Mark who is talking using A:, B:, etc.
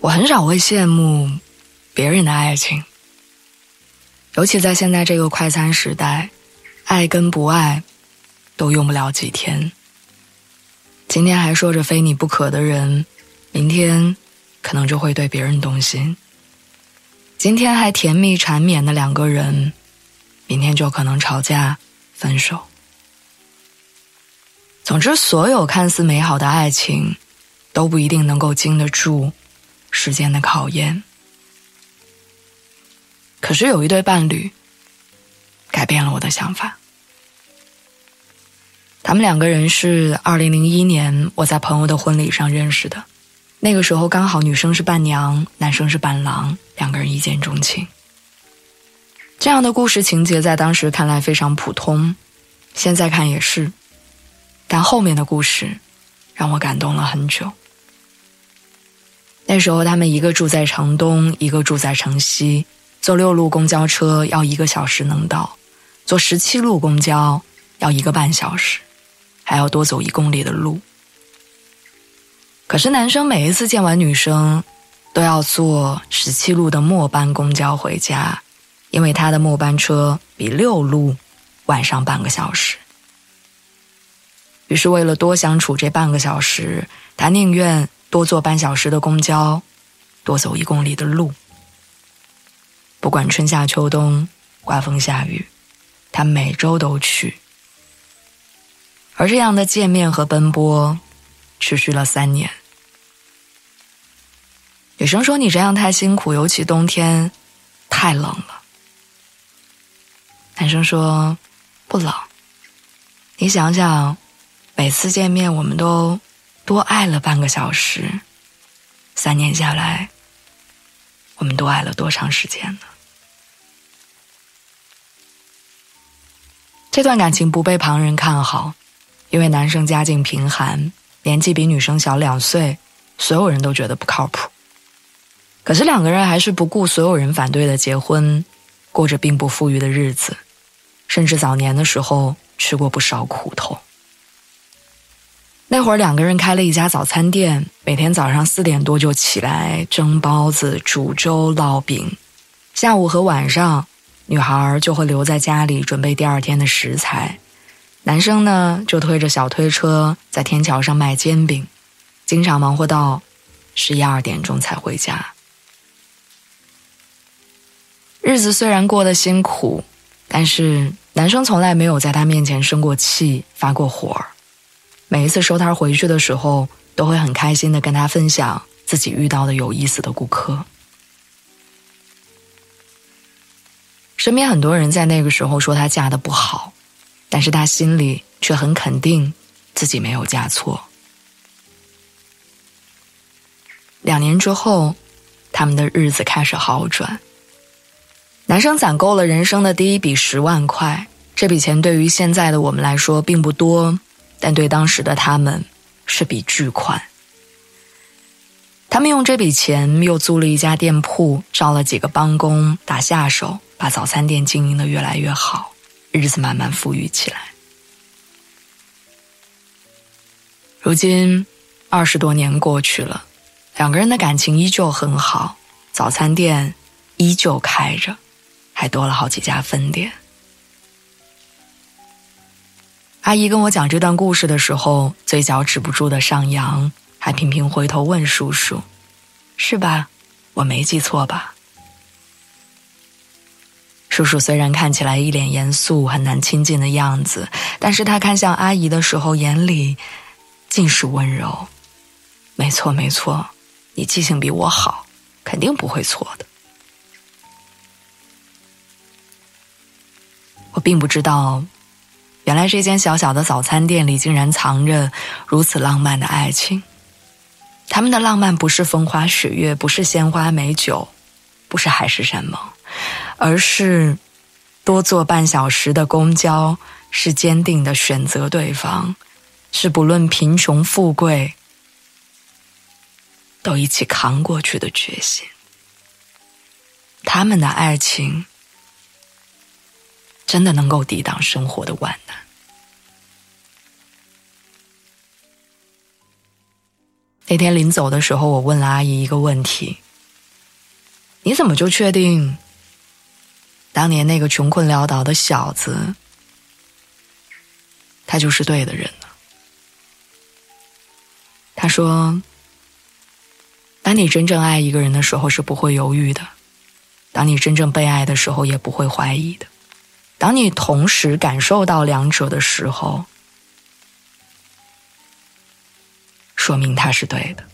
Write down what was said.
A: 我很少会羡慕别人的爱情，尤其在现在这个快餐时代，爱跟不爱都用不了几天。今天还说着非你不可的人，明天可能就会对别人动心。今天还甜蜜缠绵的两个人，明天就可能吵架分手。总之，所有看似美好的爱情，都不一定能够经得住时间的考验。可是有一对伴侣，改变了我的想法。他们两个人是二零零一年我在朋友的婚礼上认识的。那个时候刚好女生是伴娘，男生是伴郎，两个人一见钟情。这样的故事情节在当时看来非常普通，现在看也是。但后面的故事让我感动了很久。那时候他们一个住在城东，一个住在城西，坐六路公交车要一个小时能到，坐十七路公交要一个半小时，还要多走一公里的路。可是男生每一次见完女生，都要坐十七路的末班公交回家，因为他的末班车比六路晚上半个小时。于是为了多相处这半个小时，他宁愿多坐半小时的公交，多走一公里的路。不管春夏秋冬，刮风下雨，他每周都去。而这样的见面和奔波。持续了三年。女生说：“你这样太辛苦，尤其冬天，太冷了。”男生说：“不冷。你想想，每次见面我们都多爱了半个小时，三年下来，我们多爱了多长时间呢？”这段感情不被旁人看好，因为男生家境贫寒。年纪比女生小两岁，所有人都觉得不靠谱。可是两个人还是不顾所有人反对的结婚，过着并不富裕的日子，甚至早年的时候吃过不少苦头。那会儿两个人开了一家早餐店，每天早上四点多就起来蒸包子、煮粥、烙饼，下午和晚上，女孩就会留在家里准备第二天的食材。男生呢，就推着小推车在天桥上卖煎饼，经常忙活到十一二点钟才回家。日子虽然过得辛苦，但是男生从来没有在他面前生过气、发过火。每一次收摊回去的时候，都会很开心的跟他分享自己遇到的有意思的顾客。身边很多人在那个时候说他嫁的不好。但是他心里却很肯定，自己没有嫁错。两年之后，他们的日子开始好转。男生攒够了人生的第一笔十万块，这笔钱对于现在的我们来说并不多，但对当时的他们是笔巨款。他们用这笔钱又租了一家店铺，招了几个帮工打下手，把早餐店经营的越来越好。日子慢慢富裕起来。如今，二十多年过去了，两个人的感情依旧很好，早餐店依旧开着，还多了好几家分店。阿姨跟我讲这段故事的时候，嘴角止不住的上扬，还频频回头问叔叔：“是吧？我没记错吧？”叔叔虽然看起来一脸严肃、很难亲近的样子，但是他看向阿姨的时候，眼里尽是温柔。没错，没错，你记性比我好，肯定不会错的。我并不知道，原来这间小小的早餐店里竟然藏着如此浪漫的爱情。他们的浪漫不是风花雪月，不是鲜花美酒，不是海誓山盟。而是多坐半小时的公交，是坚定的选择对方，是不论贫穷富贵都一起扛过去的决心。他们的爱情真的能够抵挡生活的万难。那天临走的时候，我问了阿姨一个问题：“你怎么就确定当年那个穷困潦倒的小子，他就是对的人呢？”他说：“当你真正爱一个人的时候，是不会犹豫的；当你真正被爱的时候，也不会怀疑的；当你同时感受到两者的时候。”说明他是对的。